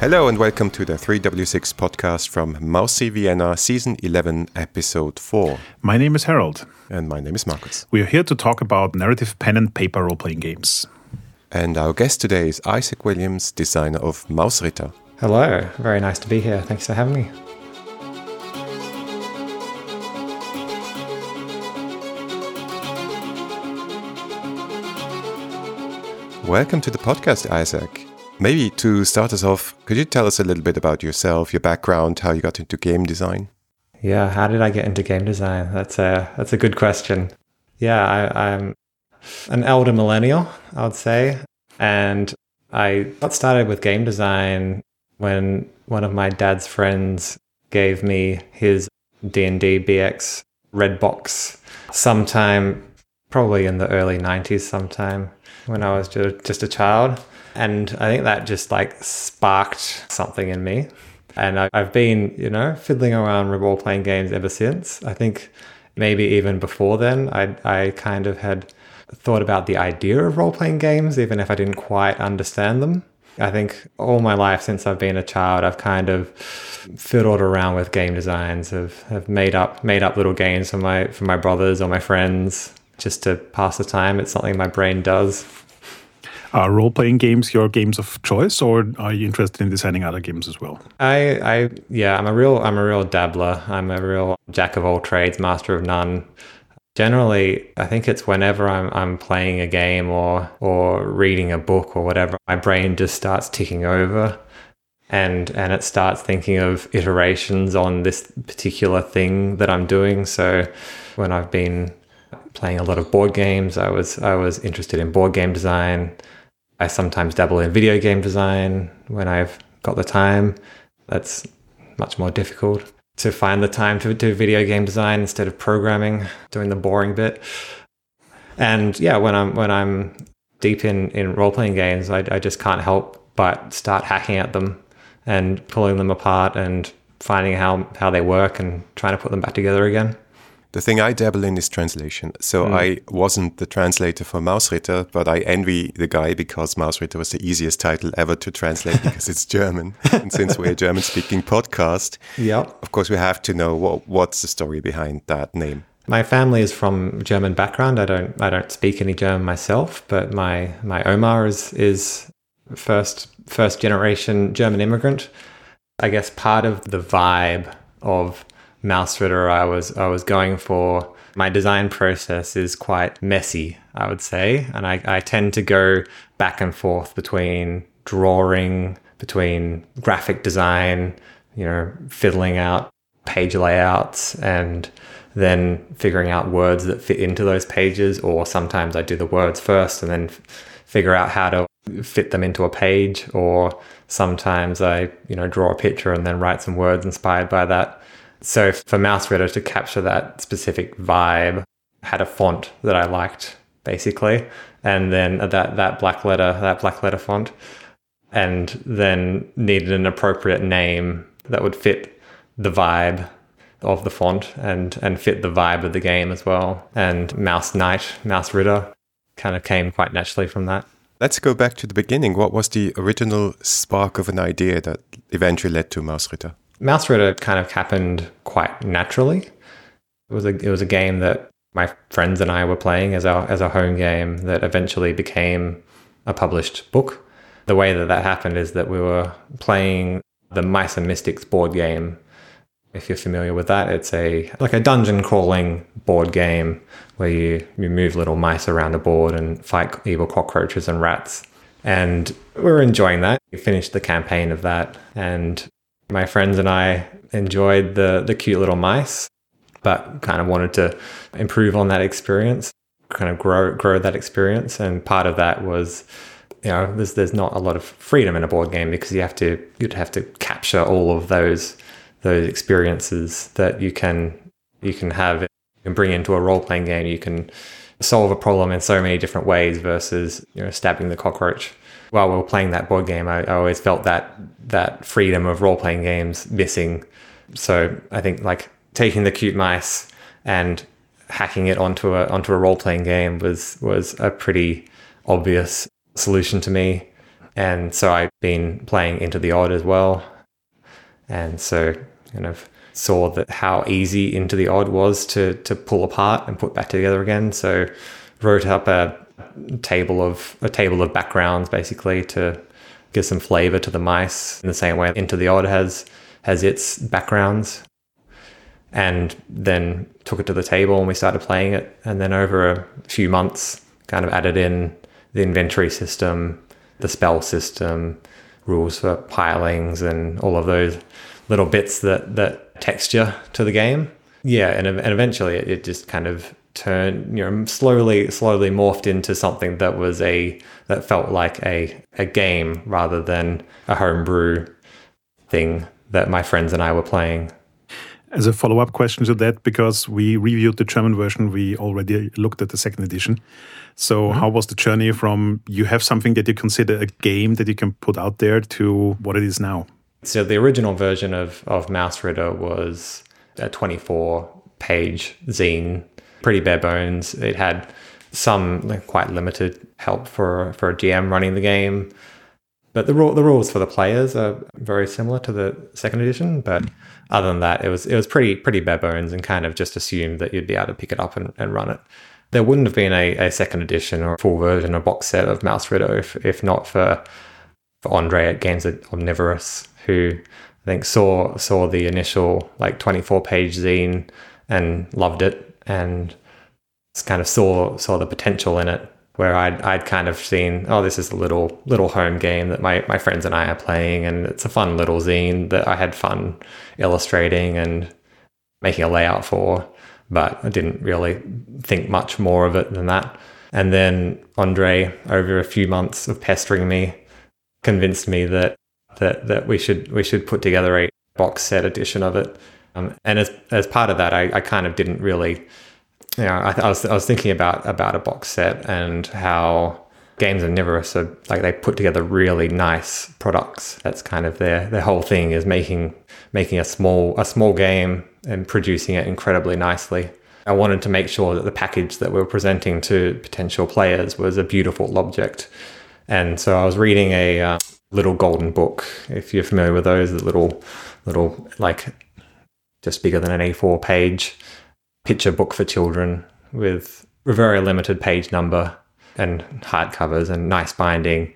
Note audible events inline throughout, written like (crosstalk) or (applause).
Hello and welcome to the 3W6 podcast from Mousy Vienna, season 11, episode 4. My name is Harold. And my name is Markus. We are here to talk about narrative pen and paper role playing games. And our guest today is Isaac Williams, designer of Mausritter. Hello, very nice to be here. Thanks for having me. Welcome to the podcast, Isaac. Maybe to start us off, could you tell us a little bit about yourself, your background, how you got into game design? Yeah, how did I get into game design? That's a that's a good question. Yeah, I, I'm an elder millennial, I would say, and I got started with game design when one of my dad's friends gave me his D&D BX red box sometime probably in the early 90s sometime when I was just a child and I think that just like sparked something in me. And I, have been, you know, fiddling around with role playing games ever since. I think maybe even before then, I, I kind of had thought about the idea of role playing games, even if I didn't quite understand them. I think all my life since I've been a child, I've kind of fiddled around with game designs, have, have made up made up little games for my for my brothers or my friends just to pass the time. It's something my brain does. Are role playing games your games of choice, or are you interested in designing other games as well? I, I, yeah, I'm a real, I'm a real dabbler. I'm a real jack of all trades, master of none. Generally, I think it's whenever I'm, I'm playing a game or or reading a book or whatever, my brain just starts ticking over, and and it starts thinking of iterations on this particular thing that I'm doing. So, when I've been playing a lot of board games, I was I was interested in board game design I sometimes dabble in video game design when I've got the time. That's much more difficult to find the time to do video game design instead of programming, doing the boring bit. And yeah, when I'm when I'm deep in in role playing games, I, I just can't help but start hacking at them and pulling them apart and finding how how they work and trying to put them back together again. The thing I dabble in is translation. So mm. I wasn't the translator for Mausritter, but I envy the guy because Mausritter was the easiest title ever to translate (laughs) because it's German. and since we're a German speaking podcast, yeah. of course we have to know what, what's the story behind that name. My family is from German background. I don't I don't speak any German myself, but my my Oma is is first first generation German immigrant. I guess part of the vibe of Mausritter I was I was going for. My design process is quite messy, I would say, and I, I tend to go back and forth between drawing, between graphic design, you know, fiddling out page layouts and then figuring out words that fit into those pages or sometimes I do the words first and then f- figure out how to fit them into a page or sometimes I, you know, draw a picture and then write some words inspired by that. So for Mausritter to capture that specific vibe, had a font that I liked basically, and then that that black letter that black letter font, and then needed an appropriate name that would fit the vibe of the font and and fit the vibe of the game as well. And Mouse Knight, Mouse Ritter, kind of came quite naturally from that. Let's go back to the beginning. What was the original spark of an idea that eventually led to Mausritter? Mausritter kind of happened quite naturally. It was a it was a game that my friends and I were playing as our as a home game that eventually became a published book. The way that that happened is that we were playing the Mice and Mystics board game. If you're familiar with that, it's a like a dungeon crawling board game where you, you move little mice around a board and fight evil cockroaches and rats. And we were enjoying that. We finished the campaign of that and my friends and I enjoyed the the cute little mice, but kind of wanted to improve on that experience, kind of grow grow that experience. And part of that was, you know, there's there's not a lot of freedom in a board game because you have to you'd have to capture all of those those experiences that you can you can have and bring into a role playing game. You can solve a problem in so many different ways versus you know stabbing the cockroach while we were playing that board game, I, I always felt that that freedom of role playing games missing. So I think like taking the cute mice and hacking it onto a onto a role playing game was was a pretty obvious solution to me. And so I've been playing Into the Odd as well. And so kind of saw that how easy Into the Odd was to to pull apart and put back together again. So wrote up a table of a table of backgrounds basically to give some flavor to the mice in the same way Into the Odd has has its backgrounds. And then took it to the table and we started playing it. And then over a few months, kind of added in the inventory system, the spell system, rules for hirelings, and all of those little bits that that texture to the game. Yeah, and and eventually it, it just kind of turned, you know, slowly slowly morphed into something that was a that felt like a a game rather than a homebrew thing that my friends and I were playing. As a follow up question to that, because we reviewed the German version, we already looked at the second edition. So, mm -hmm. how was the journey from you have something that you consider a game that you can put out there to what it is now? So, the original version of, of Mausritter was a 24 page zine, pretty bare bones. It had some like, quite limited help for, for a GM running the game. But the, the rules for the players are very similar to the second edition. But other than that, it was it was pretty pretty bare bones and kind of just assumed that you'd be able to pick it up and, and run it. There wouldn't have been a, a second edition or full version, a box set of Mausritter if, if not for for Andre at Games Omnivorous, who I think saw saw the initial like 24 page zine and loved it and kind of saw saw the potential in it where I'd I'd kind of seen, oh, this is a little little home game that my, my friends and I are playing, and it's a fun little zine that I had fun illustrating and making a layout for, but I didn't really think much more of it than that. And then Andre, over a few months of pestering me, convinced me that that that we should we should put together a box set edition of it. Um, and as as part of that, I, I kind of didn't really you know, I, I, was I was thinking about about a box set and how Games are like they put together really nice products. That's kind of their their whole thing is making making a small a small game and producing it incredibly nicely. I wanted to make sure that the package that we were presenting to potential players was a beautiful object. And so I was reading a uh, little golden book. If you're familiar with those, the little little like just bigger than an A4 page picture book for children with a very limited page number and hardcovers and nice binding.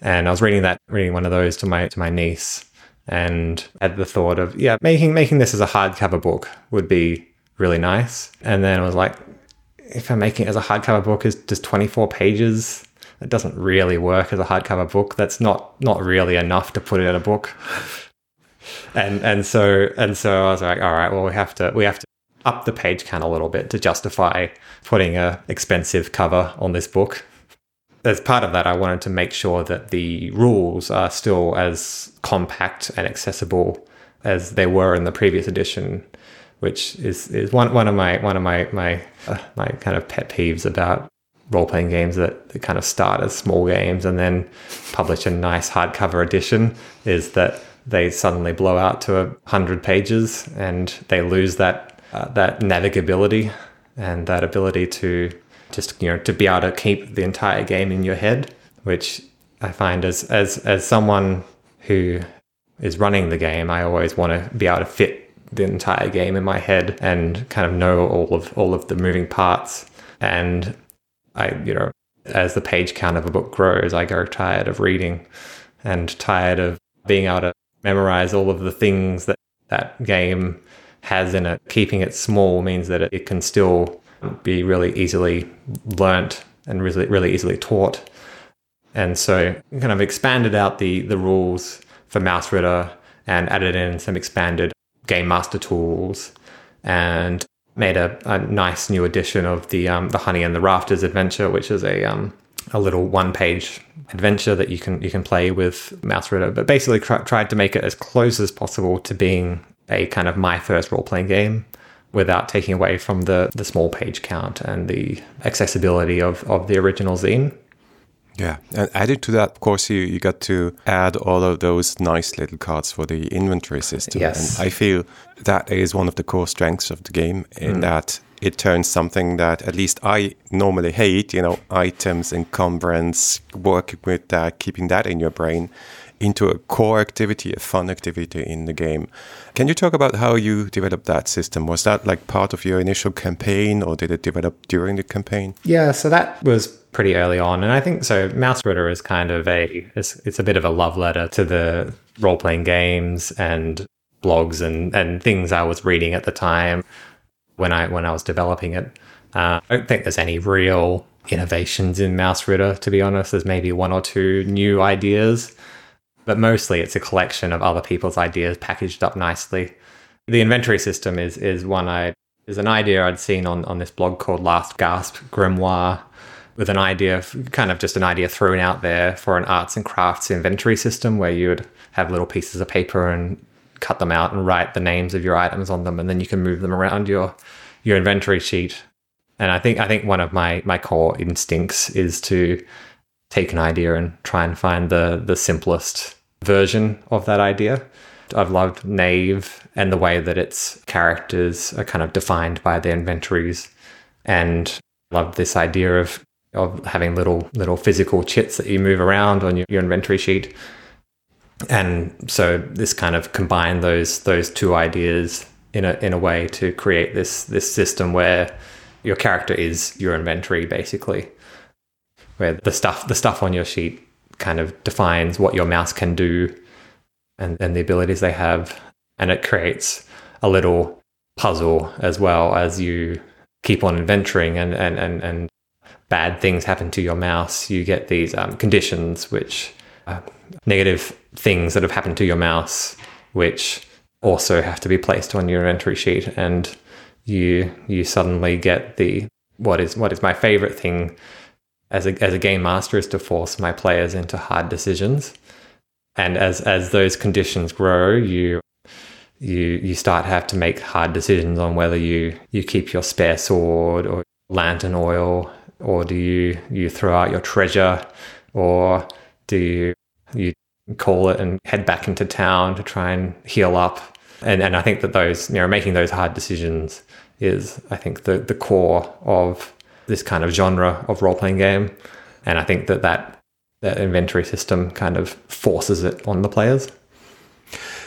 And I was reading that, reading one of those to my to my niece, and had the thought of yeah, making making this as a hardcover book would be really nice. And then I was like, if I'm making it as a hardcover book, is just 24 pages. It doesn't really work as a hardcover book. That's not not really enough to put it in a book. (laughs) And and so and so I was like, all right, well we have to we have to up the page count a little bit to justify putting a expensive cover on this book. As part of that, I wanted to make sure that the rules are still as compact and accessible as they were in the previous edition, which is, is one, one of my one of my my uh, my kind of pet peeves about role playing games that, that kind of start as small games and then publish a nice hardcover edition is that they suddenly blow out to a hundred pages and they lose that uh, that navigability and that ability to just you know to be able to keep the entire game in your head, which I find as as as someone who is running the game, I always want to be able to fit the entire game in my head and kind of know all of all of the moving parts. And I, you know, as the page count of a book grows, I grow tired of reading and tired of being able to memorize all of the things that that game has in it. Keeping it small means that it can still be really easily learnt and really, really easily taught. And so kind of expanded out the, the rules for Mausritter and added in some expanded game master tools and made a, a nice new edition of the um, the Honey in the Rafters adventure, which is a um, a little one page adventure that you can you can play with Mausritter, but basically tr- tried to make it as close as possible to being a kind of my first role playing game without taking away from the, the small page count and the accessibility of, of the original zine. Yeah, and added to that, of course, you, you got to add all of those nice little cards for the inventory system. Yes. And I feel that is one of the core strengths of the game in mm. that it turns something that at least I normally hate, you know, items, encumbrance, working with that, keeping that in your brain, into a core activity, a fun activity in the game. Can you talk about how you developed that system? Was that like part of your initial campaign or did it develop during the campaign? Yeah, so that was pretty early on. And I think so Mausritter is kind of a it's, it's a bit of a love letter to the role playing games and blogs and, and things I was reading at the time when I when I was developing it. Uh, I don't think there's any real innovations in Mausritter, to be honest. There's maybe one or two new ideas but mostly it's a collection of other people's ideas packaged up nicely. The inventory system is is one I is an idea I'd seen on on this blog called Last Gasp Grimoire, with an idea of kind of just an idea thrown out there for an arts and crafts inventory system where you would have little pieces of paper and cut them out and write the names of your items on them, and then you can move them around your your inventory sheet. And I think I think one of my my core instincts is to take an idea and try and find the the simplest version of that idea. I've loved Knave and the way that its characters are kind of defined by their inventories, and loved this idea of of having little little physical chits that you move around on your, your inventory sheet. And so this kind of combined those those two ideas in a in a way to create this this system where your character is your inventory basically where the stuff the stuff on your sheet kind of defines what your mouse can do and, and the abilities they have. And it creates a little puzzle as well as you keep on adventuring and, and, and, and bad things happen to your mouse. You get these um, conditions, which negative things that have happened to your mouse, which also have to be placed on your inventory sheet. And you you suddenly get the what is what is my favorite thing as a, as a game master is to force my players into hard decisions. And as, as those conditions grow, you you you start to have to make hard decisions on whether you you keep your spare sword or lantern oil or do you you throw out your treasure or do you you call it and head back into town to try and heal up and and I think that those you know making those hard decisions is I think the the core of this kind of genre of role playing game. And I think that, that that inventory system kind of forces it on the players.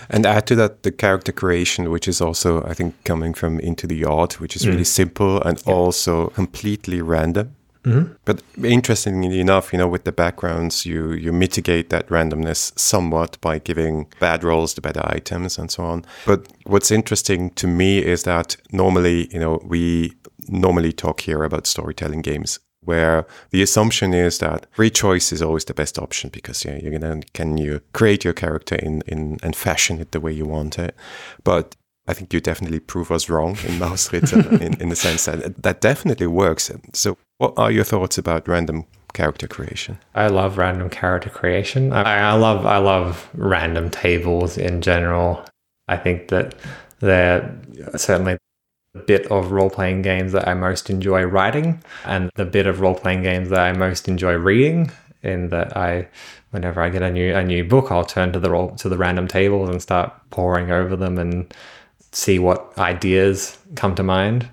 And add to that the character creation, which is also, I think, coming from Into the Odd, which is mm. really simple and yeah. also completely random. Mm-hmm. But interestingly enough, you know, with the backgrounds, you you mitigate that randomness somewhat by giving bad rolls the better items and so on. But what's interesting to me is that normally, you know, we normally talk here about storytelling games where the assumption is that free choice is always the best option because yeah, you're gonna can you create your character in, in and fashion it the way you want it. But I think you definitely prove us wrong in (laughs) Mausritter in, in the sense that uh, that definitely works. So what are your thoughts about random character creation? I love random character creation. I, I love I love random tables in general. I think that they're certainly the bit of role playing games that I most enjoy writing and the bit of role playing games that I most enjoy reading. In that I, whenever I get a new a new book, I'll turn to the role, to the random tables and start poring over them and see what ideas come to mind.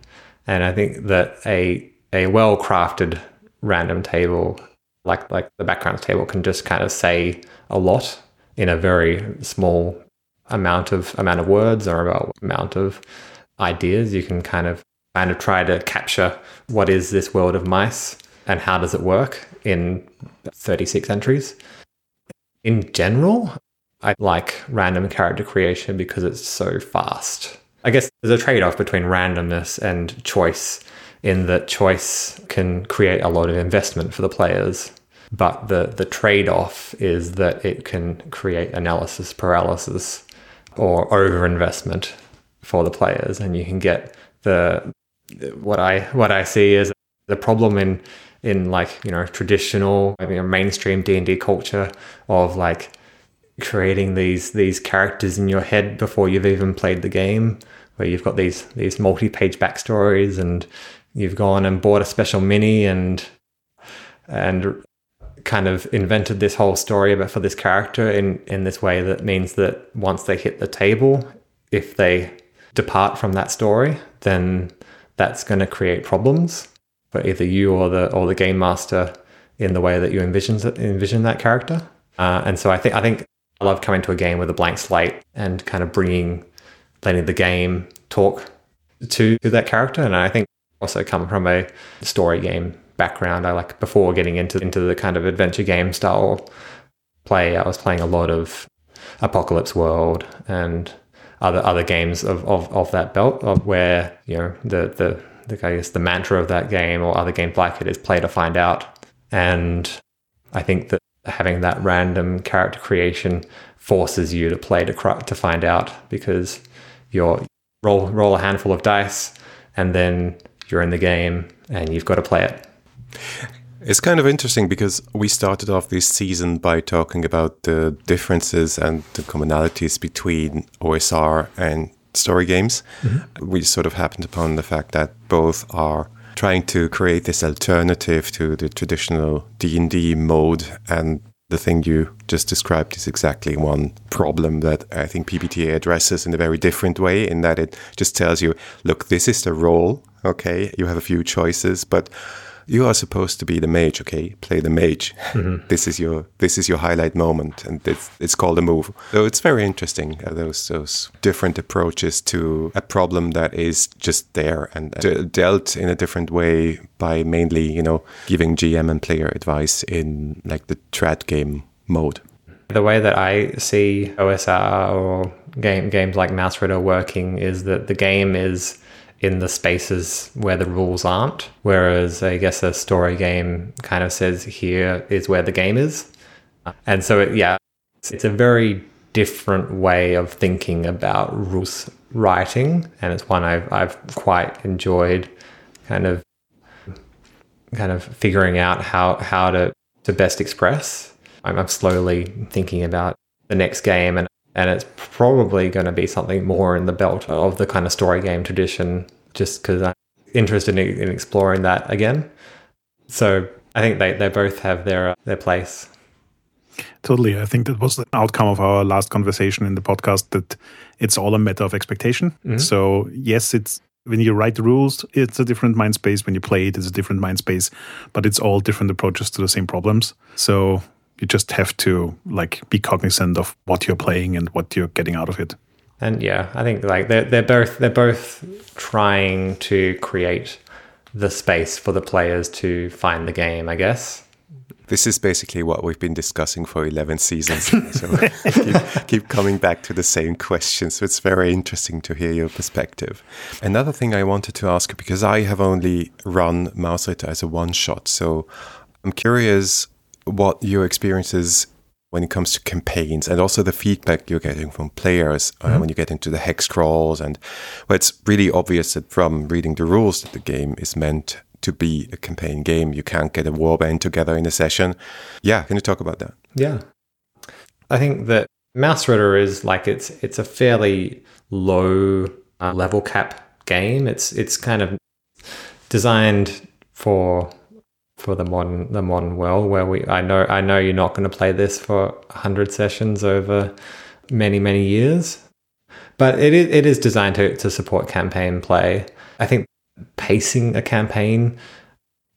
And I think that a a well crafted random table, like like the background table, can just kind of say a lot in a very small amount of amount of words or amount of ideas. You can kind of kind of try to capture what is this world of mice and how does it work in 36 entries. In general, I like random character creation because it's so fast. I guess there's a trade off between randomness and choice, in that choice can create a lot of investment for the players. But the, the trade off is that it can create analysis paralysis or over investment for the players, and you can get the what I what I see is the problem in in like you know traditional I mean mainstream D and D culture of like creating these these characters in your head before you've even played the game, where you've got these these multi page backstories and you've gone and bought a special mini and and kind of invented this whole story about for this character in in this way that means that once they hit the table if they depart from that story, then that's going to create problems for either you or the or the game master in the way that you envision envision that character. Uh, and so I think I think I love coming to a game with a blank slate and kind of bringing letting the game talk to, to that character. And I think also come from a story game background. I like before getting into into the kind of adventure game style play. I was playing a lot of Apocalypse World and other other games of, of, of that belt of where you know the the the I guess the mantra of that game or other games like it is play to find out. And I think that having that random character creation forces you to play to to find out because you're roll roll a handful of dice and then you're in the game and you've got to play it. It's kind of interesting because we started off this season by talking about the differences and the commonalities between OSR and story games. Mm-hmm. We sort of happened upon the fact that both are trying to create this alternative to the traditional D&D mode and the thing you just described is exactly one problem that I think PBTA addresses in a very different way in that it just tells you look this is the role okay? You have a few choices but you are supposed to be the mage okay? Play the mage. Mm-hmm. this is your this is your highlight moment and it's, it's called a move. So it's very interesting uh, those those different approaches to a problem that is just there and de- dealt in a different way by mainly you know giving gm and player advice in like the trad game mode. The way that I see OSR or game games like Mausritter working is that the game is in the spaces where the rules aren't. Whereas I guess a story game kind of says here is where the game is. And so, it, yeah, it's, it's a very different way of thinking about rules writing. And it's one I've, I've quite enjoyed kind of kind of figuring out how, how to, to best express. I'm, I'm slowly thinking about the next game and and it's probably going to be something more in the belt of the kind of story game tradition just because i'm interested in, in, exploring that again. So i think they, they both have their their place. Totally. I think that was the outcome of our last conversation in the podcast that it's all a matter of expectation. Mm-hmm. so yes it's when you write the rules it's a different mind space. When you play it it's a different mind space. But it's all different approaches to the same problems. So you just have to like be cognizant of what you're playing and what you're getting out of it. And yeah, I think like they're they're both they're both trying to create the space for the players to find the game, I guess. This is basically what we've been discussing for 11 seasons. (laughs) so keep, keep, coming back to the same question. So it's very interesting to hear your perspective. Another thing I wanted to ask, because I have only run Mouse Mausritter as a one shot. So I'm curious what your experiences when it comes to campaigns and also the feedback you're getting from players uh, mm-hmm. when you get into the hex crawls and well, it's really obvious that from reading the rules that the game is meant to be a campaign game. You can't get a warband together in a session. Yeah, can you talk about that? Yeah, I think that Mausritter is like it's it's a fairly low uh, level cap game. It's it's kind of designed for for the modern the modern world where we I know I know you're not going to play this for 100 sessions over many many years. But it is, it is designed to, to support campaign play. I think pacing a campaign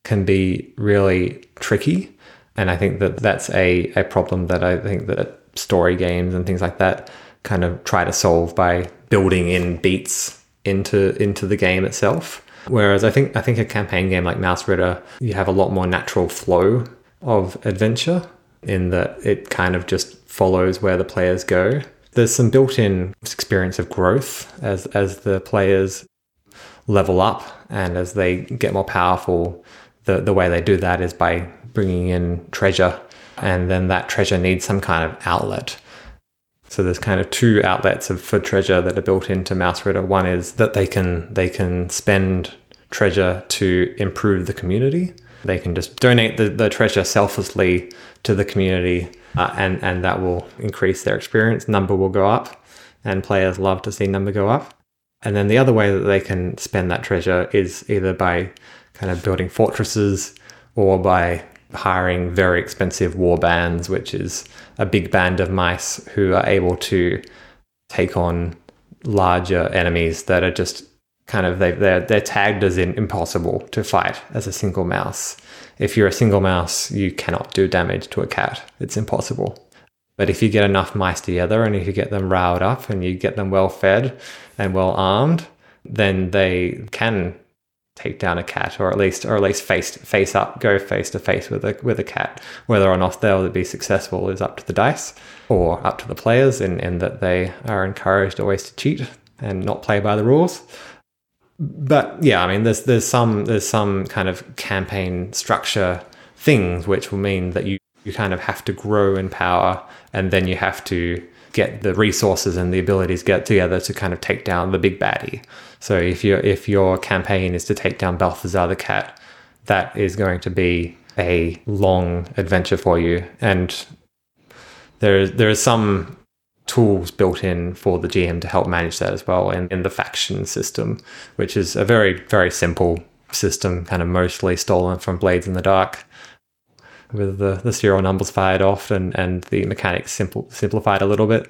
can be really tricky and I think that that's a, a problem that I think that story games and things like that kind of try to solve by building in beats into into the game itself Whereas I think I think a campaign game like Mausritter, you have a lot more natural flow of adventure in that it kind of just follows where the players go. There's some built-in experience of growth as as the players level up and as they get more powerful. The the way they do that is by bringing in treasure, and then that treasure needs some kind of outlet. So there's kind of two outlets of, for treasure that are built into Mausritter. One is that they can they can spend treasure to improve the community. They can just donate the, the treasure selflessly to the community, uh, and and that will increase their experience. Number will go up, and players love to see number go up. And then the other way that they can spend that treasure is either by kind of building fortresses or by hiring very expensive war bands, which is a big band of mice who are able to take on larger enemies that are just kind of they they're they're tagged as in impossible to fight as a single mouse. If you're a single mouse, you cannot do damage to a cat. It's impossible. But if you get enough mice together and if you get them riled up and you get them well fed and well armed, then they can take down a cat or at least or at least face face up go face to face with a with a cat. Whether or not they'll be successful is up to the dice or up to the players in, in that they are encouraged always to cheat and not play by the rules. But yeah i mean there's there's some there's some kind of campaign structure things which will mean that you you kind of have to grow in power and then you have to get the resources and the abilities get together to kind of take down the big baddie. So if your if your campaign is to take down Balthazar the cat, that is going to be a long adventure for you. And there there are some tools built in for the GM to help manage that as well in, in the faction system, which is a very, very simple system, kind of mostly stolen from Blades in the Dark with the, the serial numbers fired off and, and the mechanics simple, simplified a little bit.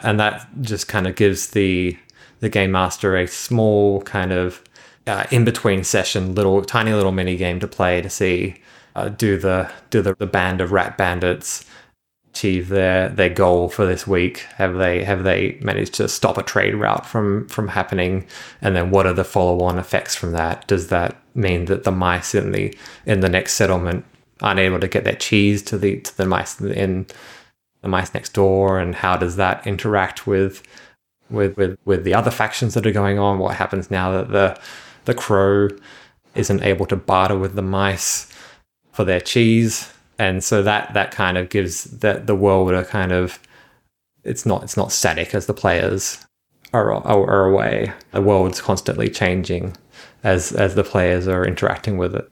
And that just kind of gives the the game master a small kind of uh, in between session, little tiny little mini game to play to see uh, do the do the, the band of rat bandits achieve their their goal for this week? Have they have they managed to stop a trade route from from happening? And then what are the follow on effects from that? Does that mean that the mice in the in the next settlement aren't able to get their cheese to the to the mice in the mice next door, and how does that interact with with with with the other factions that are going on? What happens now that the the crow isn't able to barter with the mice for their cheese? And so that that kind of gives the the world a kind of it's not it's not static as the players are, are, are away. The world's constantly changing as as the players are interacting with it.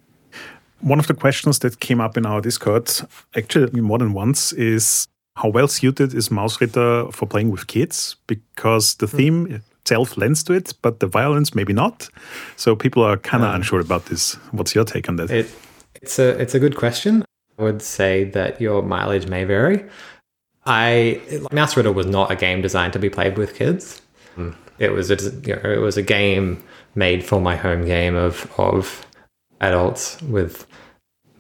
One of the questions that came up in our Discord, actually more than once, is how well suited is Mausritter for playing with kids? Because the hmm. theme itself lends to it, but the violence maybe not. So people are kind of um, unsure about this. What's your take on that? It, it's a it's a good question. I would say that your mileage may vary. I Mausritter was not a game designed to be played with kids. Mm. It was a you know, it was a game made for my home game of of adults with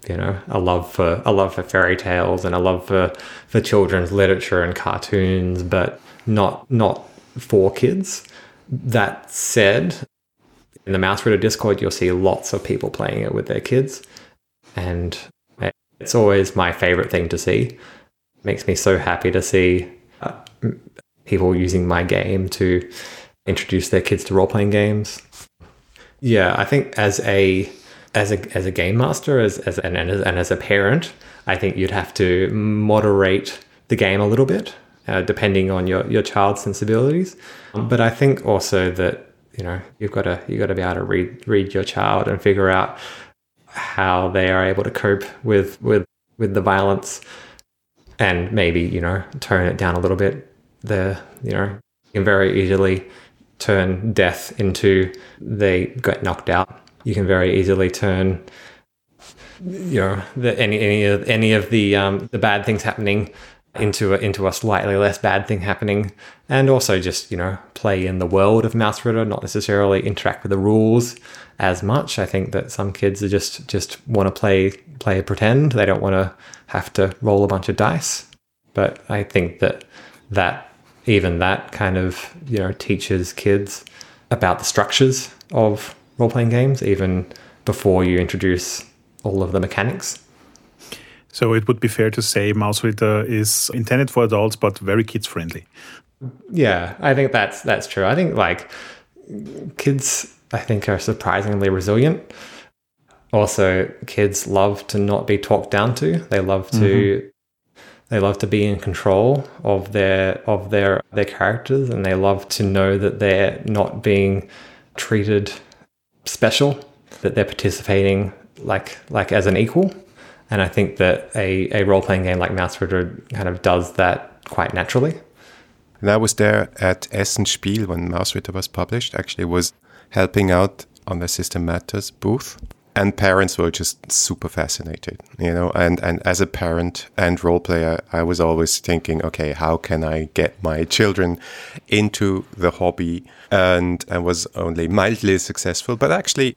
you know a love for a love for fairy tales and a love for for children's literature and cartoons but not not for kids. That said in the Mausritter discord you'll see lots of people playing it with their kids and it's always my favorite thing to see. It makes me so happy to see uh, people using my game to introduce their kids to role-playing games. Yeah i think as a as a as a game master, as as and, and as, and as a parent, I think you'd have to moderate the game a little bit, uh, depending on your your child's sensibilities. But I think also that you know you've got to you got to be able to read read your child and figure out how they are able to cope with with with the violence, and maybe you know tone it down a little bit. The you know you can very easily turn death into they get knocked out you can very easily turn you know the, any any of any of the um, the bad things happening into a, into a slightly less bad thing happening, and also just you know play in the world of Mausritter, not necessarily interact with the rules as much. I think that some kids are just just want to play play pretend. They don't want to have to roll a bunch of dice. But I think that that even that kind of you know teaches kids about the structures of role playing games, even before you introduce all of the mechanics. So it would be fair to say Mausritter is intended for adults, but very kids friendly. Yeah, I think that's that's true. I think like kids, I think are surprisingly resilient. Also, kids love to not be talked down to. They love to mm-hmm. they love to be in control of their of their their characters, and they love to know that they're not being treated special, that they're participating like like as an equal. And I think that a, a role playing game like Mouse Mausritter kind of does that quite naturally. And I was there at Essen Spiel when Mausritter was published. Actually, was helping out on the System Matters booth. And parents were just super fascinated, you know. And and as a parent and role player, I was always thinking, okay, how can I get my children into the hobby? And I was only mildly successful, but actually,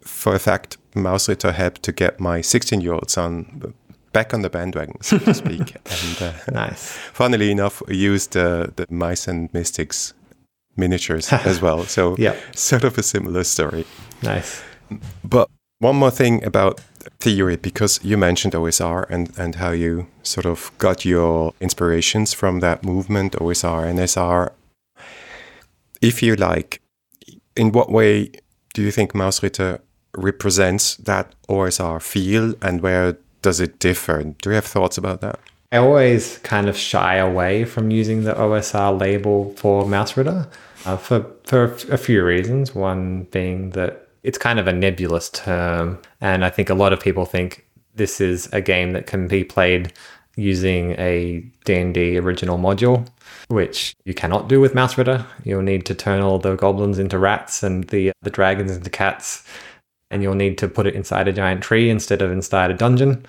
for a fact, Mausritter helped to get my 16 year old son back on the bandwagon, so to speak. (laughs) and uh, nice. (laughs) Funnily enough, used uh, the Mice and Mystics miniatures (laughs) as well. So, yeah. sort of a similar story. Nice. But one more thing about theory, because you mentioned OSR and, and how you sort of got your inspirations from that movement, OSR, and NSR. If you like, in what way do you think Mausritter represents that OSR feel and where does it differ? Do you have thoughts about that? I always kind of shy away from using the OSR label for Mausritter uh, for, for a few reasons. One being that it's kind of a nebulous term. And I think a lot of people think this is a game that can be played using a D&D original module, which you cannot do with Mausritter. You'll need to turn all the goblins into rats and the the dragons into cats, and you'll need to put it inside a giant tree instead of inside a dungeon,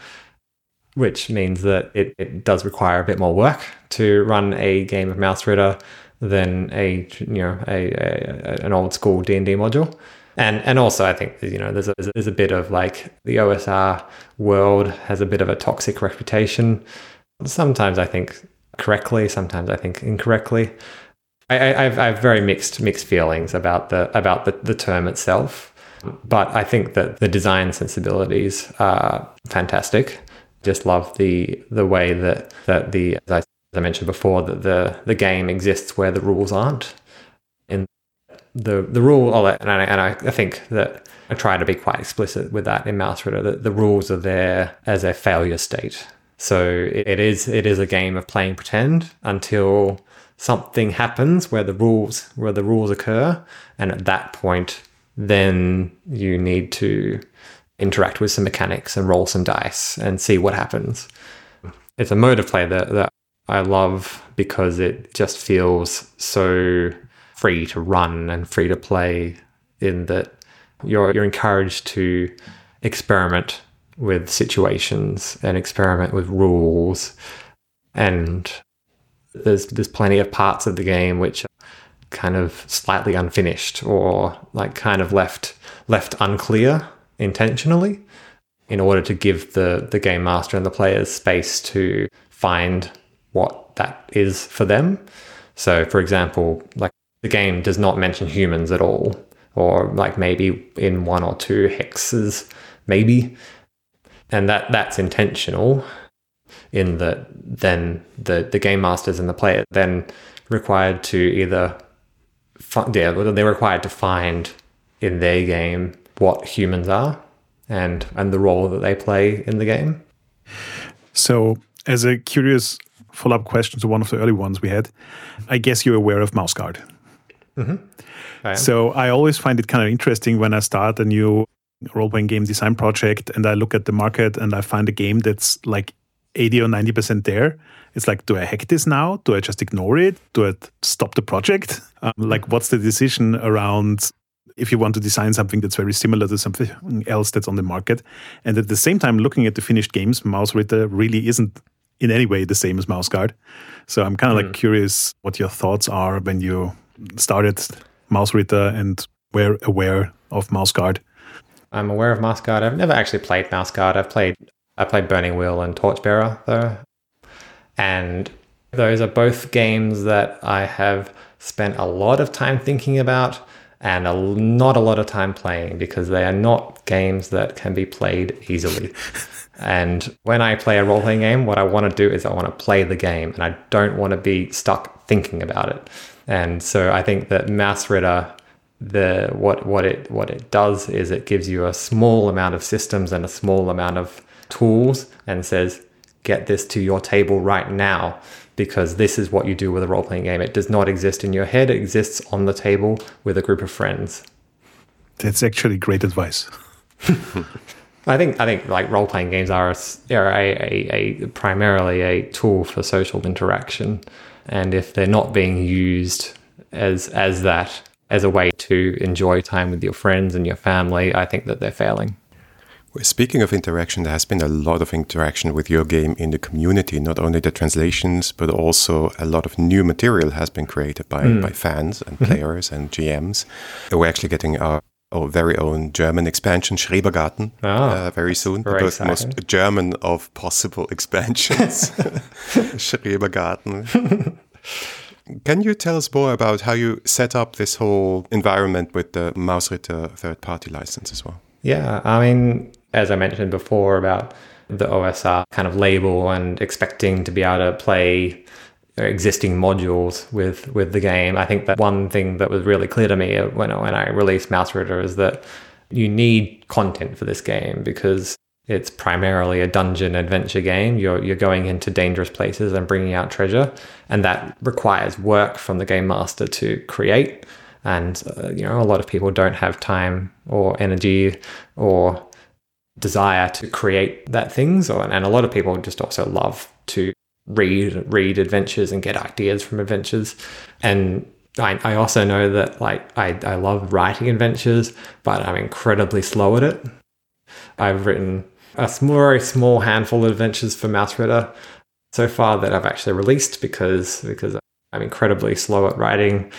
which means that it, it does require a bit more work to run a game of Mausritter than a you know a, a an old school D&D module and and also I think you know there's a, there's a bit of like the OSR world has a bit of a toxic reputation. Sometimes I think correctly, sometimes I think incorrectly. I, have, I have very mixed mixed feelings about the about the, the term itself, but I think that the design sensibilities are fantastic. Just love the the way that that the as I, as I mentioned before that the the game exists where the rules aren't the the rule, and I, and I, think that I try to be quite explicit with that in Mausritter that the rules are there as a failure state. So it, it is it is a game of playing pretend until something happens where the rules where the rules occur, and at that point, then you need to interact with some mechanics and roll some dice and see what happens. It's a mode of play that, that I love because it just feels so free to run and free to play in that you're you're encouraged to experiment with situations and experiment with rules. And there's there's plenty of parts of the game which are kind of slightly unfinished or like kind of left left unclear intentionally in order to give the the game master and the players space to find what that is for them. So for example like the game does not mention humans at all, or like maybe in one or two hexes, maybe. And that that's intentional in that then the, the game masters and the player then required to either find, yeah, they're required to find in their game what humans are and and the role that they play in the game. So as a curious follow-up question to one of the early ones we had, I guess you're aware of Mouse Guard. Mm-hmm. I so I always find it kind of interesting when I start a new role playing game design project and I look at the market and I find a game that's like 80 or 90% there. It's like, do I hack this now? Do I just ignore it? Do I stop the project? Um, like, what's the decision around if you want to design something that's very similar to something else that's on the market? And at the same time, looking at the finished games, Mausritter really isn't in any way the same as Mouse Guard. So I'm kind of mm. like curious what your thoughts are when you started Mausritter and were aware of Mouse Guard? I'm aware of Mouse Guard. I've never actually played Mouse Guard. I've played I played Burning Wheel and Torchbearer though, and those are both games that I have spent a lot of time thinking about and a, not a lot of time playing because they are not games that can be played easily. (laughs) and when I play a role playing game, what I want to do is I want to play the game and I don't want to be stuck thinking about it. And so I think that Mausritter, the what what it what it does is it gives you a small amount of systems and a small amount of tools and says, get this to your table right now because this is what you do with a role playing game. It does not exist in your head, it exists on the table with a group of friends. That's actually great advice. (laughs) I think I think like role playing games are, a, are a, a, a, primarily a tool for social interaction, and if they're not being used as as that, as a way to enjoy time with your friends and your family, I think that they're failing. Well, speaking of interaction, there has been a lot of interaction with your game in the community, not only the translations, but also a lot of new material has been created by, mm. by fans and mm-hmm. players and GMs. We're actually getting our, our very own German expansion, Schrebergarten, oh, uh, very soon. Very the most German of possible (laughs) expansions, (laughs) Schrebergarten. Can you tell us more about how you set up this whole environment with the Mausritter third party license as well? Yeah, I mean, as I mentioned before about the OSR kind of label and expecting to be able to play existing modules with with the game. I think that one thing that was really clear to me when when I released Mausritter is that you need content for this game because it's primarily a dungeon adventure game. You're you're going into dangerous places and bringing out treasure, and that requires work from the game master to create. And uh, you know, a lot of people don't have time or energy or desire to create that things. Or, and a lot of people just also love to read read adventures and get ideas from adventures. And I, I also know that like I, I love writing adventures, but I'm incredibly slow at it. I've written a small, very small handful of adventures for Mausritter so far that I've actually released because because I'm incredibly slow at writing,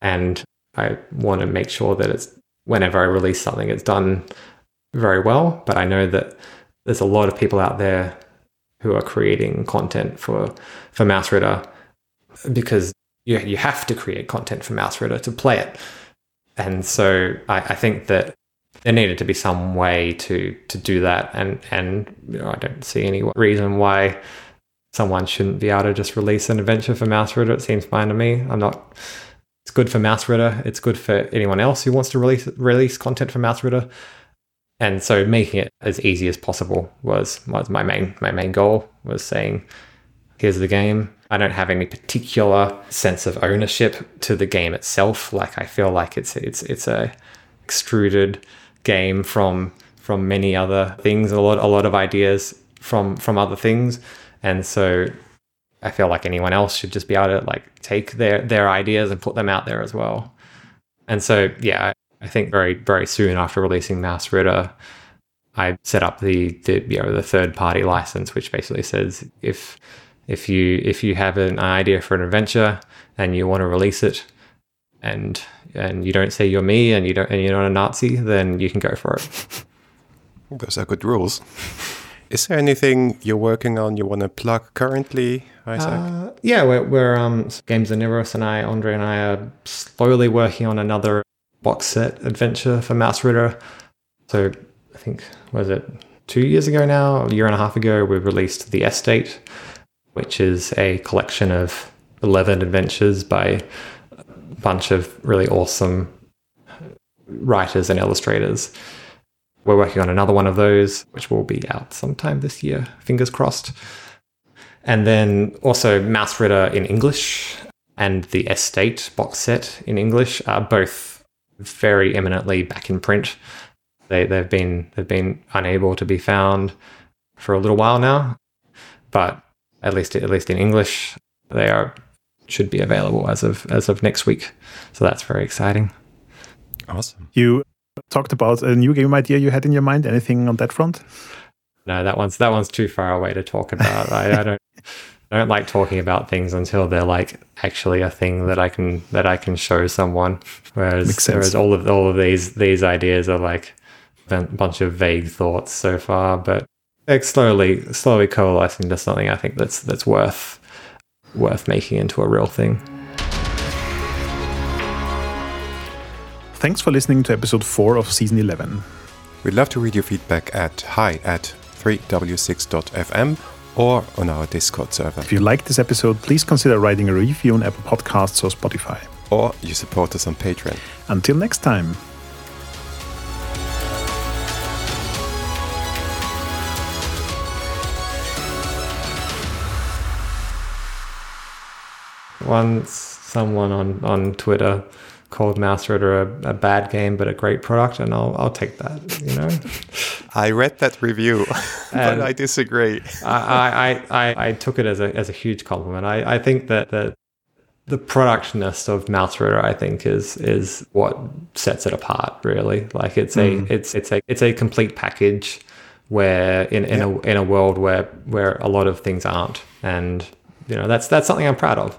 and I want to make sure that it's whenever I release something, it's done very well. But I know that there's a lot of people out there who are creating content for for Mausritter because you you have to create content for Mausritter to play it. And so I, I think that there needed to be some way to to do that and and you know, I don't see any reason why someone shouldn't be able to just release an adventure for Mausritter. It seems fine to me. I'm not it's good for Mausritter. It's good for anyone else who wants to release release content for Mausritter. And so making it as easy as possible was was my main my main goal was saying here's the game. I don't have any particular sense of ownership to the game itself. Like I feel like it's it's it's a extruded game from from many other things, a lot a lot of ideas from from other things, and so I feel like anyone else should just be able to like take their their ideas and put them out there as well. And so yeah, I think very very soon after releasing Mausritter, I set up the, the you know the third party license, which basically says if if you if you have an idea for an adventure and you want to release it, and and you don't say you're me and you don't and you're not a Nazi, then you can go for it. (laughs) Those are good rules. Is there anything you're working on you want to plug currently, Isaac? Uh, yeah, we're, we're um, Games Omnivorous and I, Andre and I, are slowly working on another box set adventure for Mausritter. So I think was it two years ago now, a year and a half ago, we released the Estate, which is a collection of eleven adventures by a bunch of really awesome writers and illustrators. We're working on another one of those, which will be out sometime this year, fingers crossed. And then also Mausritter in English and the Estate box set in English are both very eminently back in print. They, they've been they've been unable to be found for a little while now, but at least at least in English, they are should be available as of as of next week. So that's very exciting. Awesome. You talked about a new game idea you had in your mind. Anything on that front? No, that one's that one's too far away to talk about. I, I don't I don't like talking about things until they're like actually a thing that I can that I can show someone. Whereas whereas all of all of these these ideas are like a bunch of vague thoughts so far, but it's slowly slowly coalescing to something I think that's that's worth worth making into a real thing. Thanks for listening to episode 4 of season 11. We'd love to read your feedback at hi at 3w6.fm or on our Discord server. If you like this episode, please consider writing a review on Apple Podcasts or Spotify. Or you support us on Patreon. Until next time. once someone on, on Twitter called Mausritter a, a bad game but a great product, and I'll I'll take that. You know. (laughs) I read that review, (laughs) but I disagree. (laughs) I, I, I, I took it as a as a huge compliment. I, I think that that the productness of Mouse Mausritter, I think, is is what sets it apart. Really, like it's mm. a it's it's a it's a complete package where in, in yeah. a in a world where where a lot of things aren't, and you know that's that's something I'm proud of.